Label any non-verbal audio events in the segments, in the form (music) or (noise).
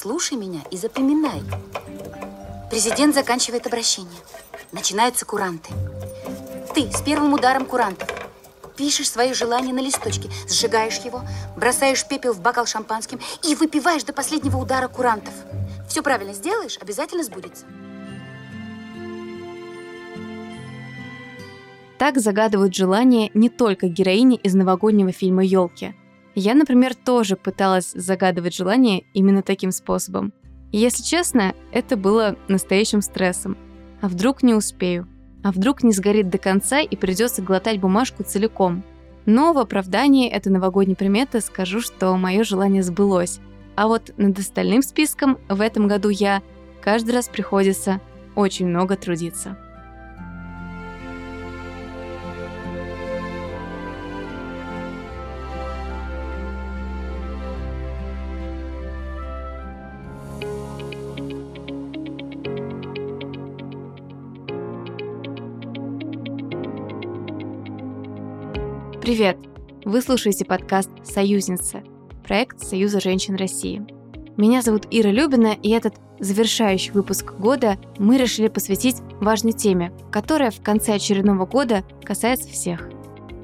Слушай меня и запоминай. Президент заканчивает обращение. Начинаются куранты. Ты с первым ударом курантов пишешь свои желания на листочке, сжигаешь его, бросаешь пепел в бокал шампанским и выпиваешь до последнего удара курантов. Все правильно сделаешь, обязательно сбудется. Так загадывают желания не только героини из новогоднего фильма «Елки». Я, например, тоже пыталась загадывать желания именно таким способом. И, если честно, это было настоящим стрессом. А вдруг не успею? А вдруг не сгорит до конца и придется глотать бумажку целиком? Но в оправдании этой новогодней приметы скажу, что мое желание сбылось. А вот над остальным списком в этом году я каждый раз приходится очень много трудиться. Привет! Вы слушаете подкаст «Союзница» – проект Союза женщин России. Меня зовут Ира Любина, и этот завершающий выпуск года мы решили посвятить важной теме, которая в конце очередного года касается всех.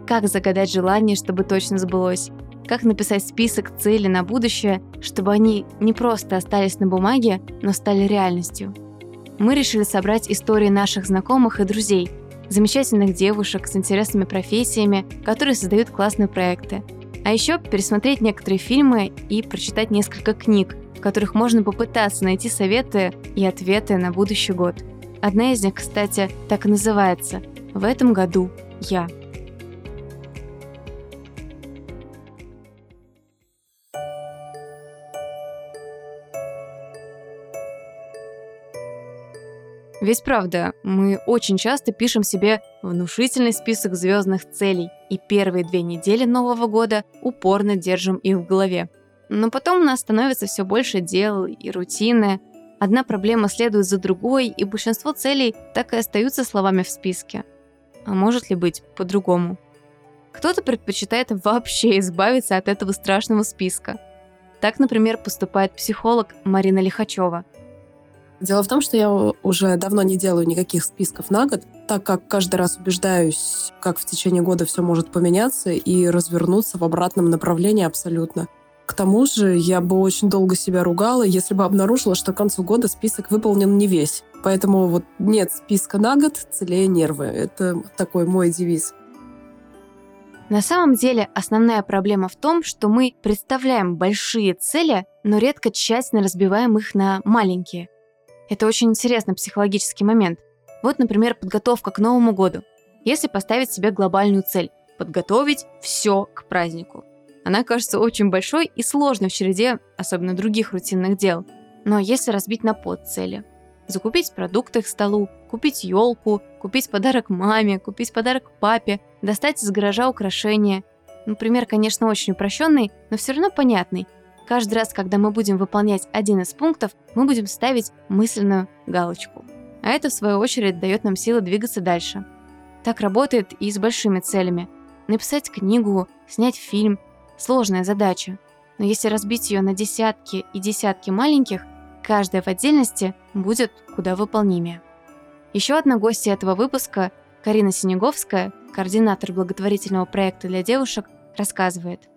Как загадать желание, чтобы точно сбылось? Как написать список целей на будущее, чтобы они не просто остались на бумаге, но стали реальностью? Мы решили собрать истории наших знакомых и друзей – замечательных девушек с интересными профессиями, которые создают классные проекты. А еще пересмотреть некоторые фильмы и прочитать несколько книг, в которых можно попытаться найти советы и ответы на будущий год. Одна из них, кстати, так и называется «В этом году я». Ведь правда, мы очень часто пишем себе внушительный список звездных целей, и первые две недели Нового года упорно держим их в голове. Но потом у нас становится все больше дел и рутины. Одна проблема следует за другой, и большинство целей так и остаются словами в списке. А может ли быть по-другому? Кто-то предпочитает вообще избавиться от этого страшного списка. Так, например, поступает психолог Марина Лихачева – Дело в том, что я уже давно не делаю никаких списков на год, так как каждый раз убеждаюсь, как в течение года все может поменяться и развернуться в обратном направлении абсолютно. К тому же я бы очень долго себя ругала, если бы обнаружила, что к концу года список выполнен не весь. Поэтому вот нет списка на год, целее нервы. Это такой мой девиз. На самом деле основная проблема в том, что мы представляем большие цели, но редко тщательно разбиваем их на маленькие. Это очень интересный психологический момент. Вот, например, подготовка к Новому году. Если поставить себе глобальную цель – подготовить все к празднику. Она кажется очень большой и сложной в череде, особенно других рутинных дел. Но если разбить на подцели – закупить продукты к столу, купить елку, купить подарок маме, купить подарок папе, достать из гаража украшения. Ну, пример, конечно, очень упрощенный, но все равно понятный. Каждый раз, когда мы будем выполнять один из пунктов, мы будем ставить мысленную галочку. А это, в свою очередь, дает нам силы двигаться дальше. Так работает и с большими целями. Написать книгу, снять фильм – сложная задача. Но если разбить ее на десятки и десятки маленьких, каждая в отдельности будет куда выполнимее. Еще одна гостья этого выпуска, Карина Синеговская, координатор благотворительного проекта для девушек, рассказывает –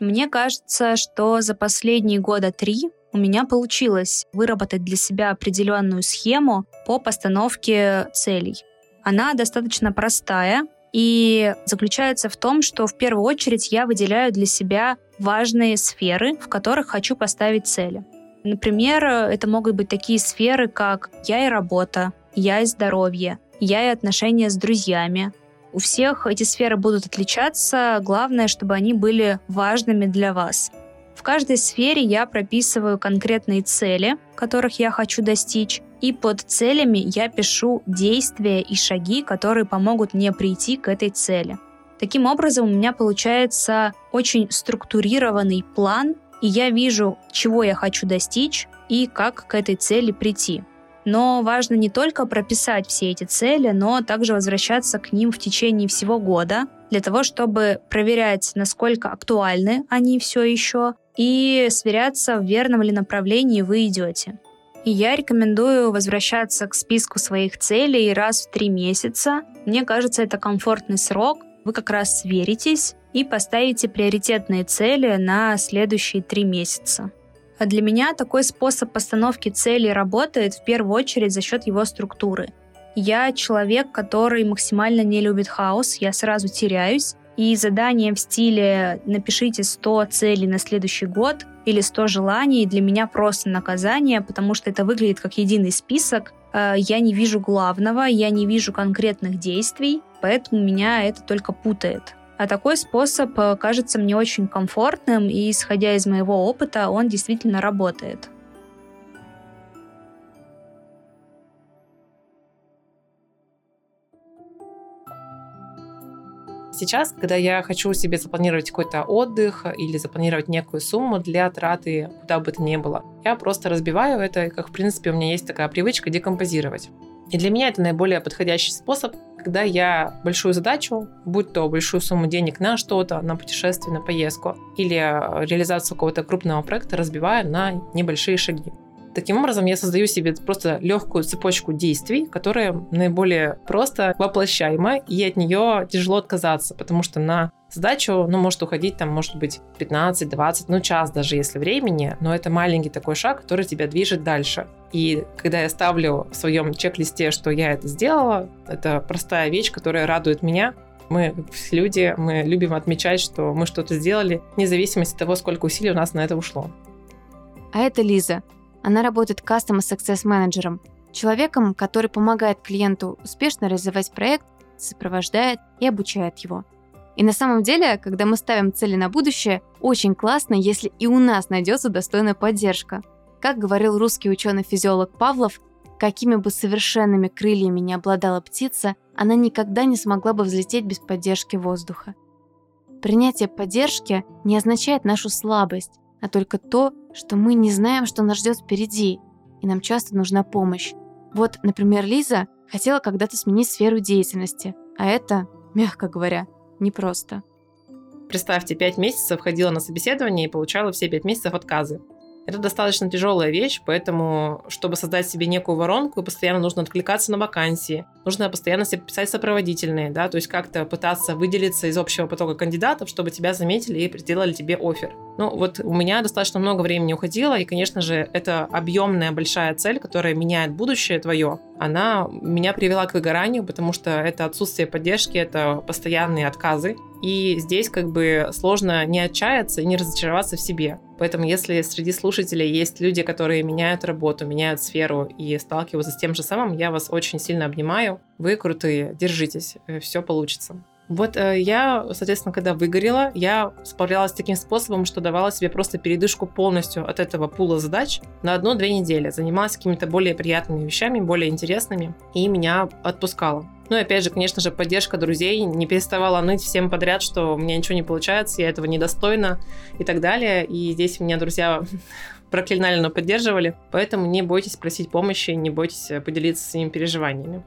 мне кажется, что за последние года три у меня получилось выработать для себя определенную схему по постановке целей. Она достаточно простая и заключается в том, что в первую очередь я выделяю для себя важные сферы, в которых хочу поставить цели. Например, это могут быть такие сферы, как я и работа, я и здоровье, я и отношения с друзьями, у всех эти сферы будут отличаться. Главное, чтобы они были важными для вас. В каждой сфере я прописываю конкретные цели, которых я хочу достичь, и под целями я пишу действия и шаги, которые помогут мне прийти к этой цели. Таким образом, у меня получается очень структурированный план, и я вижу, чего я хочу достичь и как к этой цели прийти. Но важно не только прописать все эти цели, но также возвращаться к ним в течение всего года, для того, чтобы проверять, насколько актуальны они все еще, и сверяться, в верном ли направлении вы идете. И я рекомендую возвращаться к списку своих целей раз в три месяца. Мне кажется, это комфортный срок. Вы как раз сверитесь и поставите приоритетные цели на следующие три месяца. А для меня такой способ постановки целей работает в первую очередь за счет его структуры. Я человек, который максимально не любит хаос, я сразу теряюсь, и задание в стиле «напишите 100 целей на следующий год» или 100 желаний для меня просто наказание, потому что это выглядит как единый список. Э, я не вижу главного, я не вижу конкретных действий, поэтому меня это только путает. А такой способ э, кажется мне очень комфортным, и исходя из моего опыта, он действительно работает. Сейчас, когда я хочу себе запланировать какой-то отдых или запланировать некую сумму для траты, куда бы то ни было, я просто разбиваю это, как в принципе у меня есть такая привычка декомпозировать. И для меня это наиболее подходящий способ, когда я большую задачу, будь то большую сумму денег на что-то, на путешествие, на поездку или э, реализацию какого-то крупного проекта, разбиваю на небольшие шаги. Таким образом, я создаю себе просто легкую цепочку действий, которая наиболее просто воплощаема, и от нее тяжело отказаться, потому что на задачу, ну, может уходить там, может быть, 15-20, ну, час даже, если времени, но это маленький такой шаг, который тебя движет дальше. И когда я ставлю в своем чек-листе, что я это сделала, это простая вещь, которая радует меня, мы люди, мы любим отмечать, что мы что-то сделали, вне зависимости от того, сколько усилий у нас на это ушло. А это Лиза. Она работает Customer Success менеджером, человеком, который помогает клиенту успешно реализовать проект, сопровождает и обучает его – и на самом деле, когда мы ставим цели на будущее, очень классно, если и у нас найдется достойная поддержка. Как говорил русский ученый-физиолог Павлов, какими бы совершенными крыльями не обладала птица, она никогда не смогла бы взлететь без поддержки воздуха. Принятие поддержки не означает нашу слабость, а только то, что мы не знаем, что нас ждет впереди, и нам часто нужна помощь. Вот, например, Лиза хотела когда-то сменить сферу деятельности, а это, мягко говоря, непросто. Представьте, пять месяцев ходила на собеседование и получала все пять месяцев отказы. Это достаточно тяжелая вещь, поэтому, чтобы создать себе некую воронку, постоянно нужно откликаться на вакансии, нужно постоянно себе писать сопроводительные, да, то есть как-то пытаться выделиться из общего потока кандидатов, чтобы тебя заметили и сделали тебе офер. Ну, вот у меня достаточно много времени уходило, и, конечно же, это объемная большая цель, которая меняет будущее твое, она меня привела к выгоранию, потому что это отсутствие поддержки, это постоянные отказы, и здесь как бы сложно не отчаяться и не разочароваться в себе. Поэтому если среди слушателей есть люди, которые меняют работу, меняют сферу и сталкиваются с тем же самым, я вас очень сильно обнимаю. Вы крутые, держитесь, э, все получится. Вот э, я, соответственно, когда выгорела, я справлялась таким способом, что давала себе просто передышку полностью от этого пула задач на одну-две недели. Занималась какими-то более приятными вещами, более интересными, и меня отпускала. Ну и опять же, конечно же, поддержка друзей, не переставала ныть всем подряд, что у меня ничего не получается, я этого недостойна и так далее. И здесь меня друзья (laughs) проклинали, но поддерживали. Поэтому не бойтесь просить помощи, не бойтесь поделиться своими переживаниями.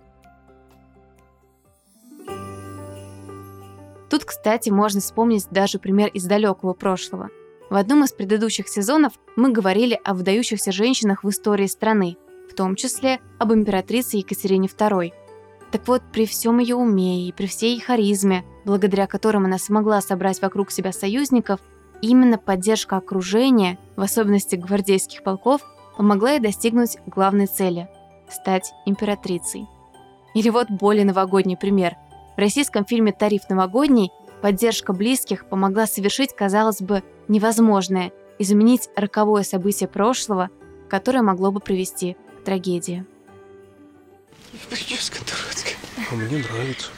Тут, кстати, можно вспомнить даже пример из далекого прошлого. В одном из предыдущих сезонов мы говорили о выдающихся женщинах в истории страны, в том числе об императрице Екатерине II. Так вот, при всем ее уме и при всей харизме, благодаря которым она смогла собрать вокруг себя союзников, именно поддержка окружения, в особенности гвардейских полков, помогла ей достигнуть главной цели – стать императрицей. Или вот более новогодний пример – в российском фильме «Тариф новогодний» поддержка близких помогла совершить, казалось бы, невозможное – изменить роковое событие прошлого, которое могло бы привести к трагедии. Прическа. А мне нравится.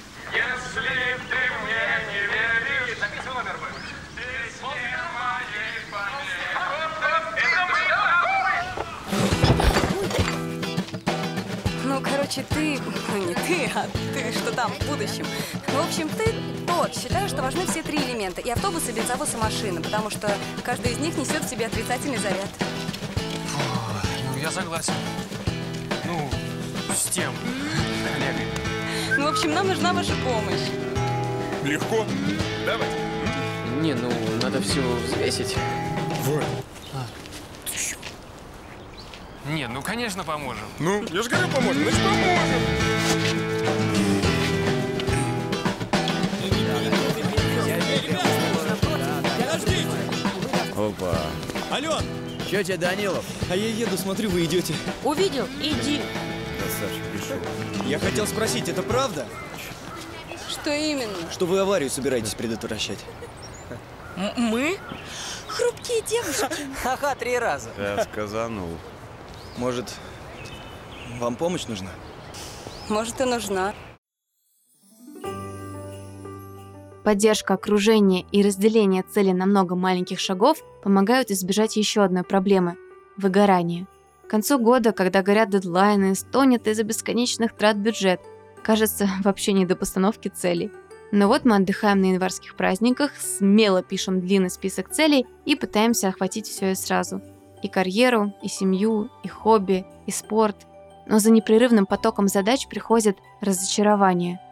Короче, ты... Ну, не ты, а ты что там в будущем. Ну, в общем, ты тот. Считаю, что важны все три элемента. И автобусы, бензовоз и машина, потому что каждый из них несет в себе отрицательный заряд. Ой, ну, я согласен. Ну, с тем, коллегой. Ну, в общем, нам нужна ваша помощь. Легко. Давайте. Не, ну, надо все взвесить. Вот. Нет, ну конечно поможем. Ну, я же говорю поможем, значит поможем. Опа. Ален, Че тебе, Данилов? а я еду, смотрю, вы идете. Увидел? Иди. Красавчик пришел. Я хотел спросить, это правда, Что именно? что вы аварию собираетесь предотвращать? Мы? Хрупкие девушки. (laughs) Ага, три раза. Я сказанул. Может, вам помощь нужна? Может, и нужна. Поддержка окружения и разделение цели на много маленьких шагов помогают избежать еще одной проблемы – выгорания. К концу года, когда горят дедлайны, стонет из-за бесконечных трат бюджет, кажется (laughs) вообще не до постановки целей. Но вот мы отдыхаем на январских праздниках, смело пишем длинный список целей и пытаемся охватить все и сразу. И карьеру, и семью, и хобби, и спорт. Но за непрерывным потоком задач приходит разочарование –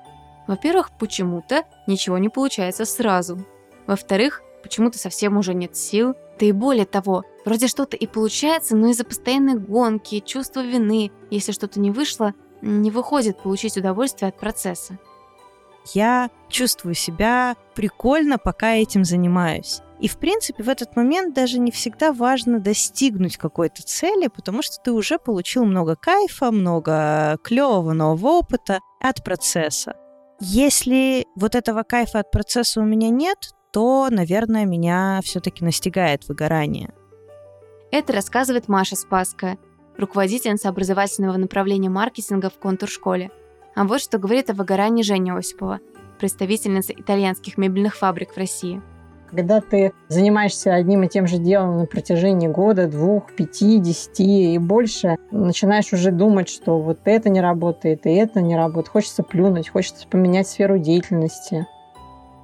во-первых, почему-то ничего не получается сразу. Во-вторых, почему-то совсем уже нет сил. Да и более того, вроде что-то и получается, но из-за постоянной гонки, чувства вины, если что-то не вышло, не выходит получить удовольствие от процесса. Я чувствую себя прикольно, пока этим занимаюсь. И, в принципе, в этот момент даже не всегда важно достигнуть какой-то цели, потому что ты уже получил много кайфа, много клевого нового опыта от процесса. Если вот этого кайфа от процесса у меня нет, то, наверное, меня все-таки настигает выгорание. Это рассказывает Маша Спаска, руководительница образовательного направления маркетинга в контур-школе. А вот что говорит о выгорании Женя Осипова, представительница итальянских мебельных фабрик в России. Когда ты занимаешься одним и тем же делом на протяжении года, двух, пяти, десяти и больше, начинаешь уже думать, что вот это не работает, и это не работает. Хочется плюнуть, хочется поменять сферу деятельности.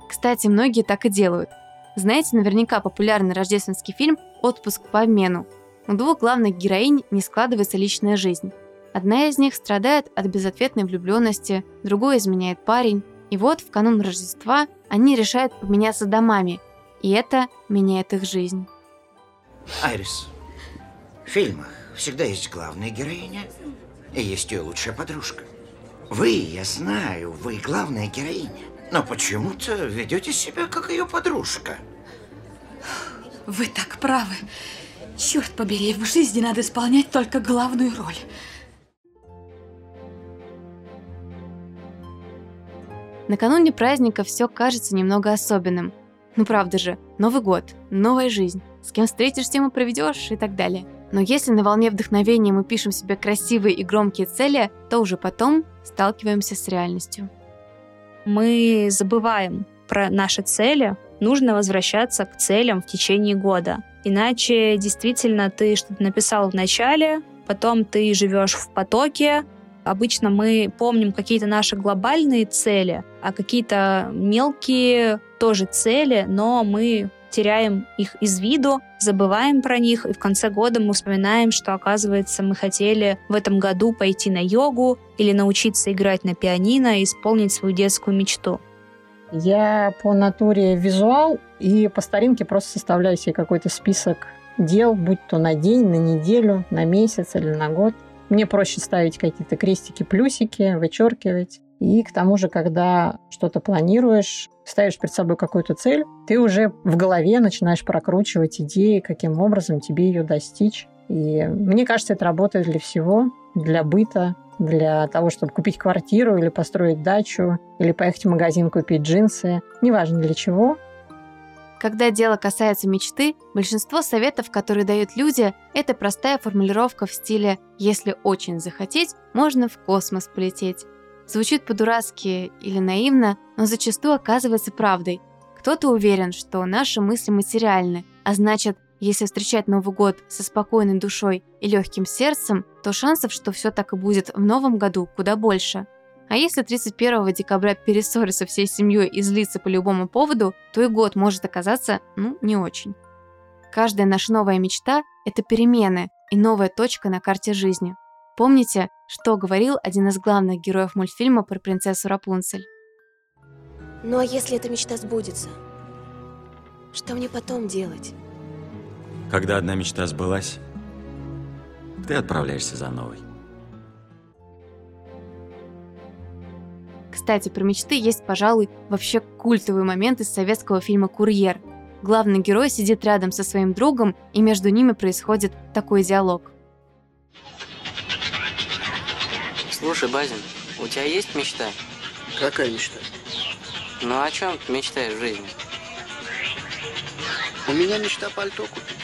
Кстати, многие так и делают. Знаете, наверняка популярный рождественский фильм «Отпуск по обмену». У двух главных героинь не складывается личная жизнь. Одна из них страдает от безответной влюбленности, другой изменяет парень. И вот в канун Рождества они решают поменяться домами, и это меняет их жизнь. Айрис, в фильмах всегда есть главная героиня и есть ее лучшая подружка. Вы, я знаю, вы главная героиня, но почему-то ведете себя как ее подружка. Вы так правы. Черт побери, в жизни надо исполнять только главную роль. Накануне праздника все кажется немного особенным. Ну правда же, Новый год, новая жизнь, с кем встретишься, тем и проведешь и так далее. Но если на волне вдохновения мы пишем себе красивые и громкие цели, то уже потом сталкиваемся с реальностью. Мы забываем про наши цели, нужно возвращаться к целям в течение года. Иначе действительно ты что-то написал в начале, потом ты живешь в потоке. Обычно мы помним какие-то наши глобальные цели, а какие-то мелкие тоже цели, но мы теряем их из виду, забываем про них, и в конце года мы вспоминаем, что, оказывается, мы хотели в этом году пойти на йогу или научиться играть на пианино и исполнить свою детскую мечту. Я по натуре визуал и по старинке просто составляю себе какой-то список дел, будь то на день, на неделю, на месяц или на год. Мне проще ставить какие-то крестики, плюсики, вычеркивать. И к тому же, когда что-то планируешь, ставишь перед собой какую-то цель, ты уже в голове начинаешь прокручивать идеи, каким образом тебе ее достичь. И мне кажется, это работает для всего, для быта, для того, чтобы купить квартиру или построить дачу, или поехать в магазин купить джинсы. Неважно для чего. Когда дело касается мечты, большинство советов, которые дают люди, это простая формулировка в стиле «если очень захотеть, можно в космос полететь». Звучит по-дурацки или наивно, но зачастую оказывается правдой. Кто-то уверен, что наши мысли материальны, а значит, если встречать Новый год со спокойной душой и легким сердцем, то шансов, что все так и будет в новом году, куда больше. А если 31 декабря перессориться всей семьей и злиться по любому поводу, то и год может оказаться, ну, не очень. Каждая наша новая мечта – это перемены и новая точка на карте жизни. Помните, что говорил один из главных героев мультфильма про принцессу Рапунцель? Ну а если эта мечта сбудется? Что мне потом делать? Когда одна мечта сбылась, ты отправляешься за новой. Кстати, про мечты есть, пожалуй, вообще культовый момент из советского фильма «Курьер». Главный герой сидит рядом со своим другом, и между ними происходит такой диалог. Слушай, Базин, у тебя есть мечта? Какая мечта? Ну о чем ты мечтаешь в жизни? У меня мечта пальто купить.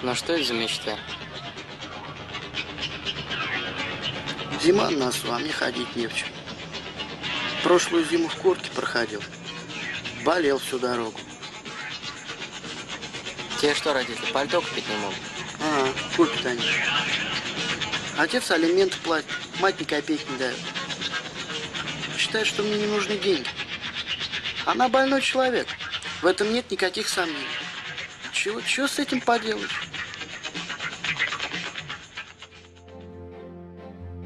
Ну что это за мечта? Зима на носу, а мне ходить не в чем. Прошлую зиму в куртке проходил. Болел всю дорогу. Тебе что, родители, пальто купить не могут? А, купят они. Отец алименты платит, мать ни копейки не дает. Считает, что мне не нужны деньги. Она больной человек. В этом нет никаких сомнений. Чего, чего с этим поделаешь?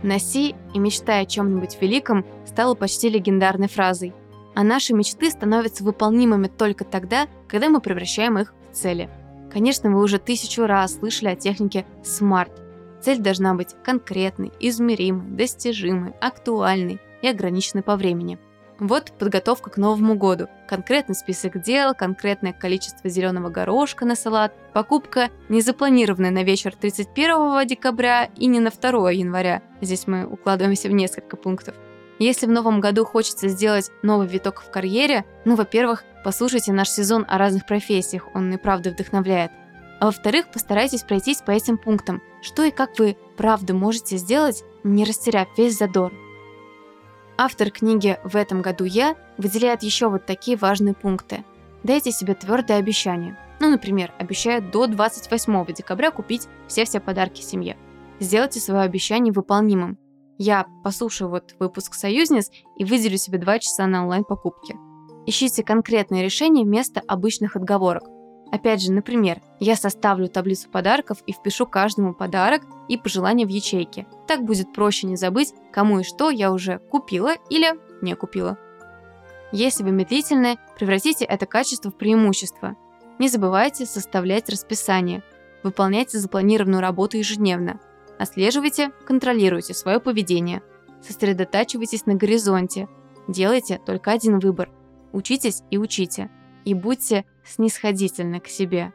«Носи и мечтай о чем-нибудь великом» стала почти легендарной фразой. А наши мечты становятся выполнимыми только тогда, когда мы превращаем их в цели. Конечно, вы уже тысячу раз слышали о технике SMART. Цель должна быть конкретной, измеримой, достижимой, актуальной и ограниченной по времени. Вот подготовка к Новому году. Конкретный список дел, конкретное количество зеленого горошка на салат, покупка, не запланированная на вечер 31 декабря и не на 2 января. Здесь мы укладываемся в несколько пунктов. Если в новом году хочется сделать новый виток в карьере, ну, во-первых, послушайте наш сезон о разных профессиях, он и правда вдохновляет. А во-вторых, постарайтесь пройтись по этим пунктам, что и как вы правда можете сделать, не растеряв весь задор. Автор книги «В этом году я» выделяет еще вот такие важные пункты. Дайте себе твердое обещание. Ну, например, обещает до 28 декабря купить все-все подарки семье. Сделайте свое обещание выполнимым. Я послушаю вот выпуск «Союзниц» и выделю себе 2 часа на онлайн-покупки. Ищите конкретные решения вместо обычных отговорок. Опять же, например, я составлю таблицу подарков и впишу каждому подарок и пожелания в ячейке. Так будет проще не забыть, кому и что я уже купила или не купила. Если вы медлительны, превратите это качество в преимущество. Не забывайте составлять расписание. Выполняйте запланированную работу ежедневно. Отслеживайте, контролируйте свое поведение. Сосредотачивайтесь на горизонте. Делайте только один выбор. Учитесь и учите. И будьте снисходительны к себе.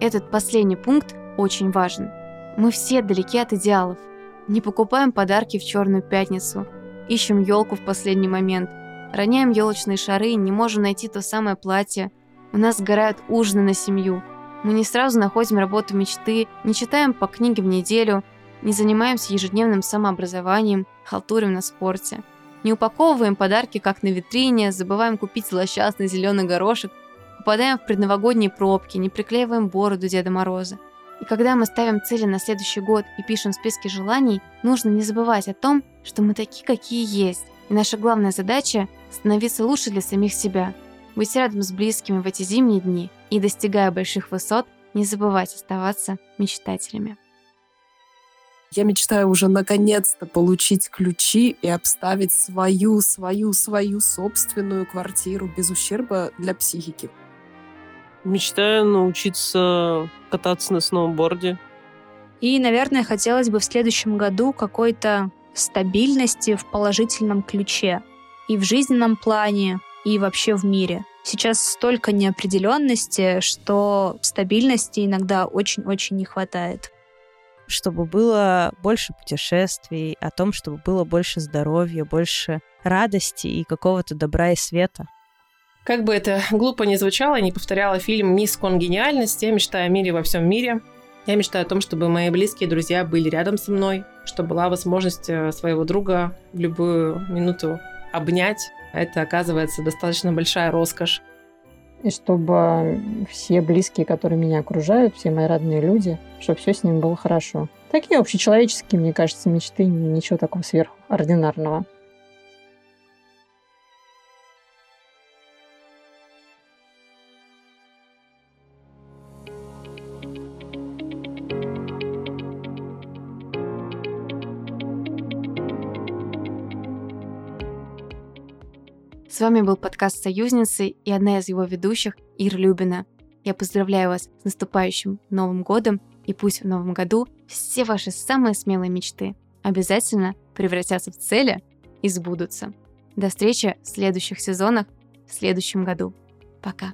Этот последний пункт очень важен. Мы все далеки от идеалов. Не покупаем подарки в черную пятницу, ищем елку в последний момент, роняем елочные шары не можем найти то самое платье. У нас сгорают ужины на семью. Мы не сразу находим работу мечты, не читаем по книге в неделю, не занимаемся ежедневным самообразованием, халтурим на спорте. Не упаковываем подарки, как на витрине, забываем купить злосчастный зеленый горошек, попадаем в предновогодние пробки, не приклеиваем бороду Деда Мороза. И когда мы ставим цели на следующий год и пишем списки желаний, нужно не забывать о том, что мы такие, какие есть. И наша главная задача – становиться лучше для самих себя, быть рядом с близкими в эти зимние дни и, достигая больших высот, не забывать оставаться мечтателями. Я мечтаю уже наконец-то получить ключи и обставить свою, свою, свою собственную квартиру без ущерба для психики. Мечтаю научиться кататься на сноуборде. И, наверное, хотелось бы в следующем году какой-то стабильности в положительном ключе. И в жизненном плане, и вообще в мире. Сейчас столько неопределенности, что стабильности иногда очень-очень не хватает. Чтобы было больше путешествий, о том, чтобы было больше здоровья, больше радости и какого-то добра и света. Как бы это глупо ни звучало, не повторяла фильм «Мисс Конгениальность», я мечтаю о мире во всем мире. Я мечтаю о том, чтобы мои близкие друзья были рядом со мной, чтобы была возможность э, своего друга в любую минуту обнять. Это, оказывается, достаточно большая роскошь. И чтобы все близкие, которые меня окружают, все мои родные люди, чтобы все с ними было хорошо. Такие общечеловеческие, мне кажется, мечты, ничего такого сверхординарного. С вами был подкаст «Союзницы» и одна из его ведущих Ира Любина. Я поздравляю вас с наступающим Новым годом, и пусть в Новом году все ваши самые смелые мечты обязательно превратятся в цели и сбудутся. До встречи в следующих сезонах в следующем году. Пока.